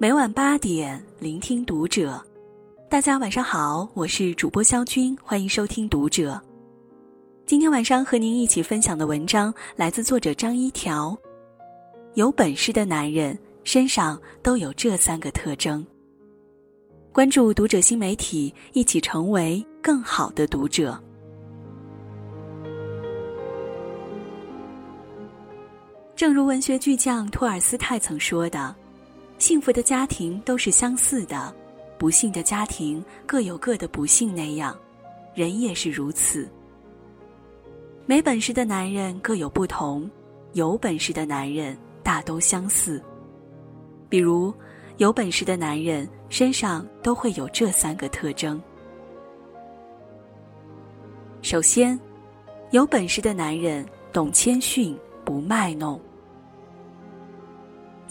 每晚八点，聆听读者。大家晚上好，我是主播肖军，欢迎收听读者。今天晚上和您一起分享的文章来自作者张一条。有本事的男人身上都有这三个特征。关注读者新媒体，一起成为更好的读者。正如文学巨匠托尔斯泰曾说的。幸福的家庭都是相似的，不幸的家庭各有各的不幸那样，人也是如此。没本事的男人各有不同，有本事的男人大都相似。比如，有本事的男人身上都会有这三个特征。首先，有本事的男人懂谦逊，不卖弄。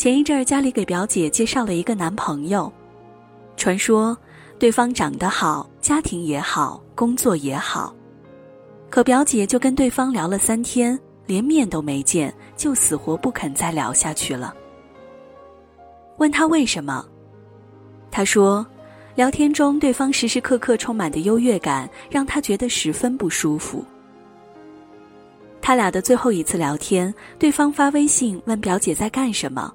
前一阵儿，家里给表姐介绍了一个男朋友，传说对方长得好，家庭也好，工作也好，可表姐就跟对方聊了三天，连面都没见，就死活不肯再聊下去了。问他为什么，他说，聊天中对方时时刻刻充满的优越感，让他觉得十分不舒服。他俩的最后一次聊天，对方发微信问表姐在干什么。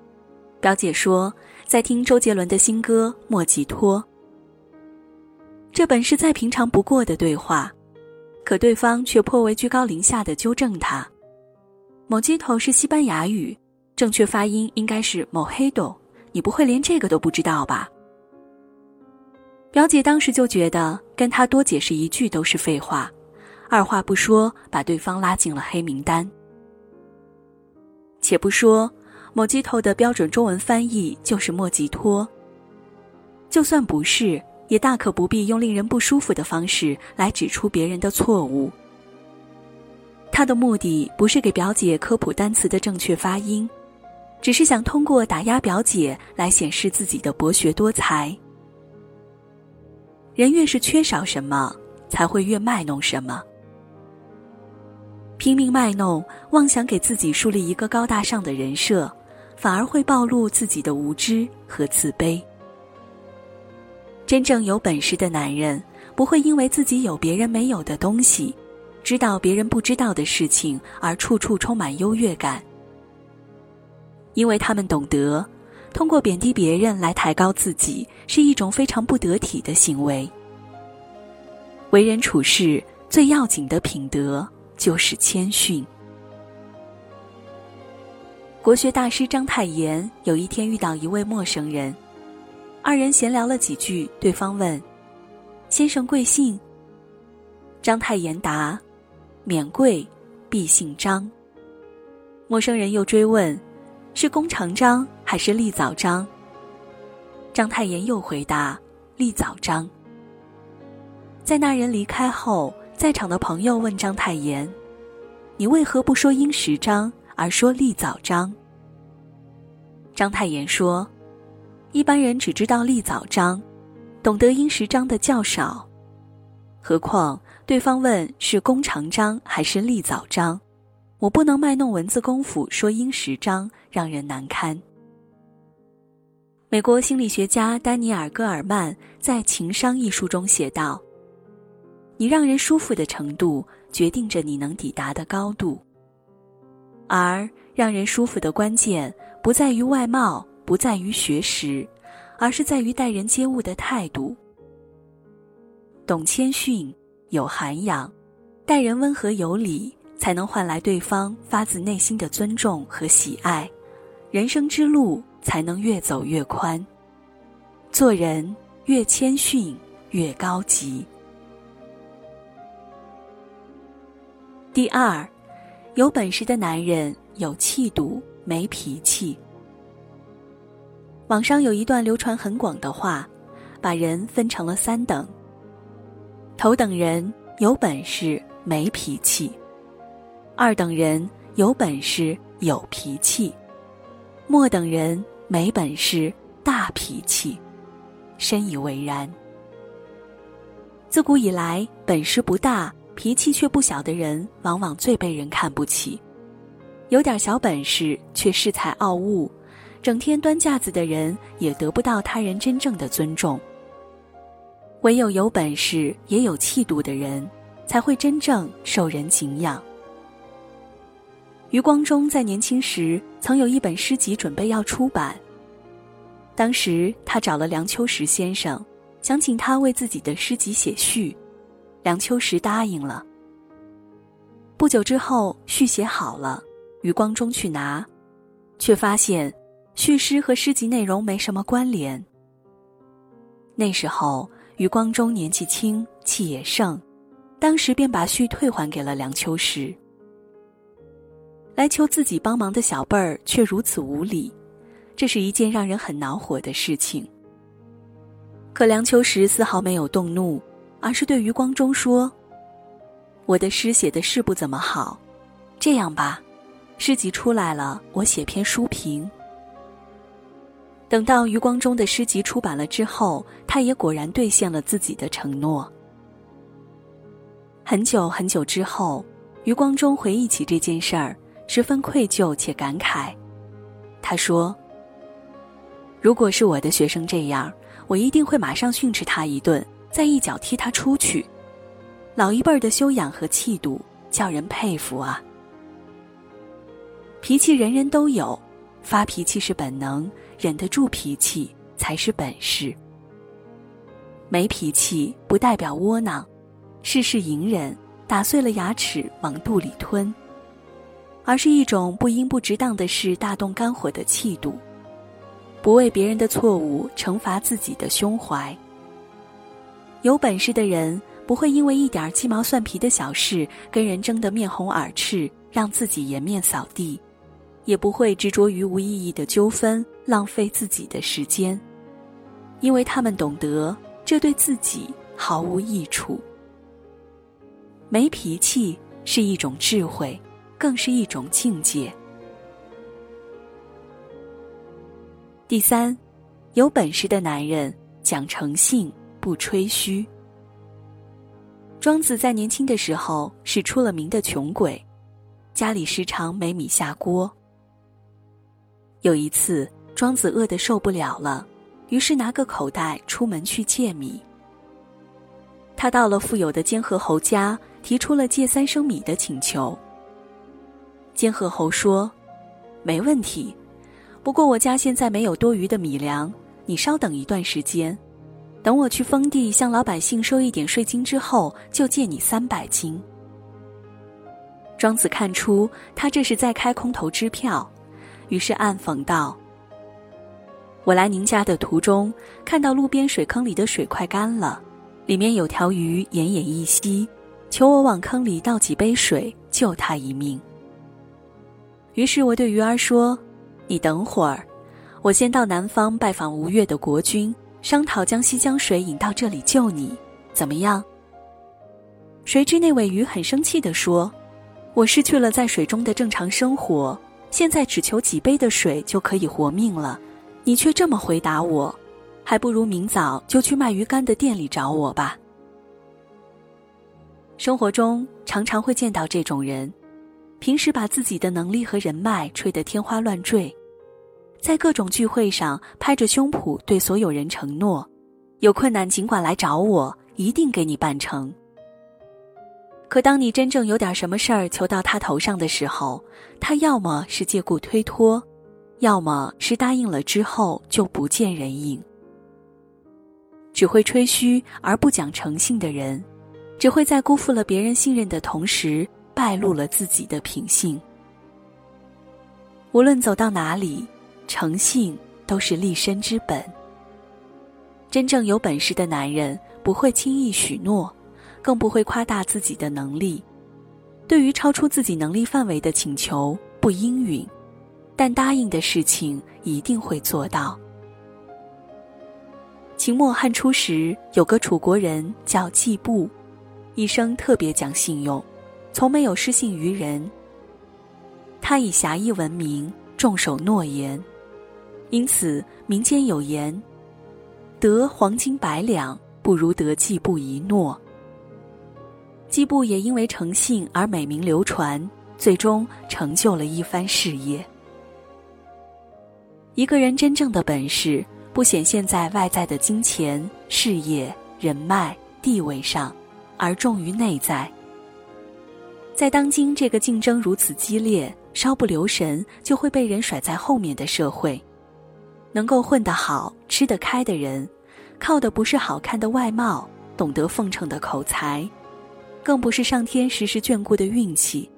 表姐说，在听周杰伦的新歌《莫吉托》。这本是再平常不过的对话，可对方却颇为居高临下的纠正他：“某吉头是西班牙语，正确发音应该是某黑豆，你不会连这个都不知道吧？”表姐当时就觉得跟他多解释一句都是废话，二话不说把对方拉进了黑名单。且不说。莫吉托的标准中文翻译就是莫吉托。就算不是，也大可不必用令人不舒服的方式来指出别人的错误。他的目的不是给表姐科普单词的正确发音，只是想通过打压表姐来显示自己的博学多才。人越是缺少什么，才会越卖弄什么。拼命卖弄，妄想给自己树立一个高大上的人设。反而会暴露自己的无知和自卑。真正有本事的男人，不会因为自己有别人没有的东西，知道别人不知道的事情而处处充满优越感。因为他们懂得，通过贬低别人来抬高自己，是一种非常不得体的行为。为人处事最要紧的品德就是谦逊。国学大师章太炎有一天遇到一位陌生人，二人闲聊了几句，对方问：“先生贵姓？”章太炎答：“免贵，必姓张。”陌生人又追问：“是弓长张还是立早张？”章太炎又回答：“立早张。”在那人离开后，在场的朋友问章太炎：“你为何不说殷实章？”而说立早章。章太炎说：“一般人只知道立早章，懂得殷实章的较少。何况对方问是弓长章还是立早章，我不能卖弄文字功夫说殷实章，让人难堪。”美国心理学家丹尼尔·戈尔曼在《情商》一书中写道：“你让人舒服的程度，决定着你能抵达的高度。”而让人舒服的关键，不在于外貌，不在于学识，而是在于待人接物的态度。懂谦逊，有涵养，待人温和有礼，才能换来对方发自内心的尊重和喜爱，人生之路才能越走越宽。做人越谦逊，越高级。第二。有本事的男人有气度，没脾气。网上有一段流传很广的话，把人分成了三等：头等人有本事没脾气，二等人有本事有脾气，末等人没本事大脾气。深以为然。自古以来，本事不大。脾气却不小的人，往往最被人看不起。有点小本事却恃才傲物，整天端架子的人也得不到他人真正的尊重。唯有有本事也有气度的人，才会真正受人敬仰。余光中在年轻时曾有一本诗集准备要出版，当时他找了梁秋实先生，想请他为自己的诗集写序，梁秋实答应了。不久之后，序写好了，余光中去拿，却发现序诗和诗集内容没什么关联。那时候。余光中年纪轻，气也盛，当时便把序退还给了梁秋实。来求自己帮忙的小辈儿却如此无礼，这是一件让人很恼火的事情。可梁秋实丝毫没有动怒，而是对余光中说：“我的诗写的是不怎么好，这样吧，诗集出来了，我写篇书评。”等到余光中的诗集出版了之后，他也果然兑现了自己的承诺。很久很久之后，余光中回忆起这件事儿，十分愧疚且感慨。他说：“如果是我的学生这样，我一定会马上训斥他一顿，再一脚踢他出去。老一辈儿的修养和气度，叫人佩服啊。脾气人人都有，发脾气是本能。”忍得住脾气才是本事。没脾气不代表窝囊，事事隐忍，打碎了牙齿往肚里吞，而是一种不因不值当的事大动肝火的气度，不为别人的错误惩罚自己的胸怀。有本事的人不会因为一点鸡毛蒜皮的小事跟人争得面红耳赤，让自己颜面扫地。也不会执着于无意义的纠纷，浪费自己的时间，因为他们懂得这对自己毫无益处。没脾气是一种智慧，更是一种境界。第三，有本事的男人讲诚信，不吹嘘。庄子在年轻的时候是出了名的穷鬼，家里时常没米下锅。有一次，庄子饿得受不了了，于是拿个口袋出门去借米。他到了富有的监河侯家，提出了借三升米的请求。监河侯说：“没问题，不过我家现在没有多余的米粮，你稍等一段时间，等我去封地向老百姓收一点税金之后，就借你三百斤。”庄子看出他这是在开空头支票。于是暗讽道：“我来您家的途中，看到路边水坑里的水快干了，里面有条鱼奄奄一息，求我往坑里倒几杯水，救他一命。”于是我对鱼儿说：“你等会儿，我先到南方拜访吴越的国君，商讨将西江水引到这里救你，怎么样？”谁知那尾鱼很生气地说：“我失去了在水中的正常生活。”现在只求几杯的水就可以活命了，你却这么回答我，还不如明早就去卖鱼干的店里找我吧。生活中常常会见到这种人，平时把自己的能力和人脉吹得天花乱坠，在各种聚会上拍着胸脯对所有人承诺，有困难尽管来找我，一定给你办成。可当你真正有点什么事儿求到他头上的时候，他要么是借故推脱，要么是答应了之后就不见人影。只会吹嘘而不讲诚信的人，只会在辜负了别人信任的同时，败露了自己的品性。无论走到哪里，诚信都是立身之本。真正有本事的男人不会轻易许诺。更不会夸大自己的能力，对于超出自己能力范围的请求不应允，但答应的事情一定会做到。秦末汉初时，有个楚国人叫季布，一生特别讲信用，从没有失信于人。他以侠义闻名，重守诺言，因此民间有言：“得黄金百两，不如得季布一诺。”季布也因为诚信而美名流传，最终成就了一番事业。一个人真正的本事，不显现在外在的金钱、事业、人脉、地位上，而重于内在。在当今这个竞争如此激烈、稍不留神就会被人甩在后面的社会，能够混得好、吃得开的人，靠的不是好看的外貌、懂得奉承的口才，更不是上天时时眷顾的运气，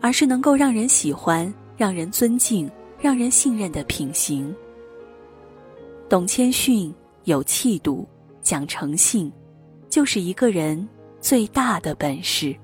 而是能够让人喜欢、让人尊敬、让人信任的品行。懂谦逊、有气度、讲诚信，就是一个人最大的本事。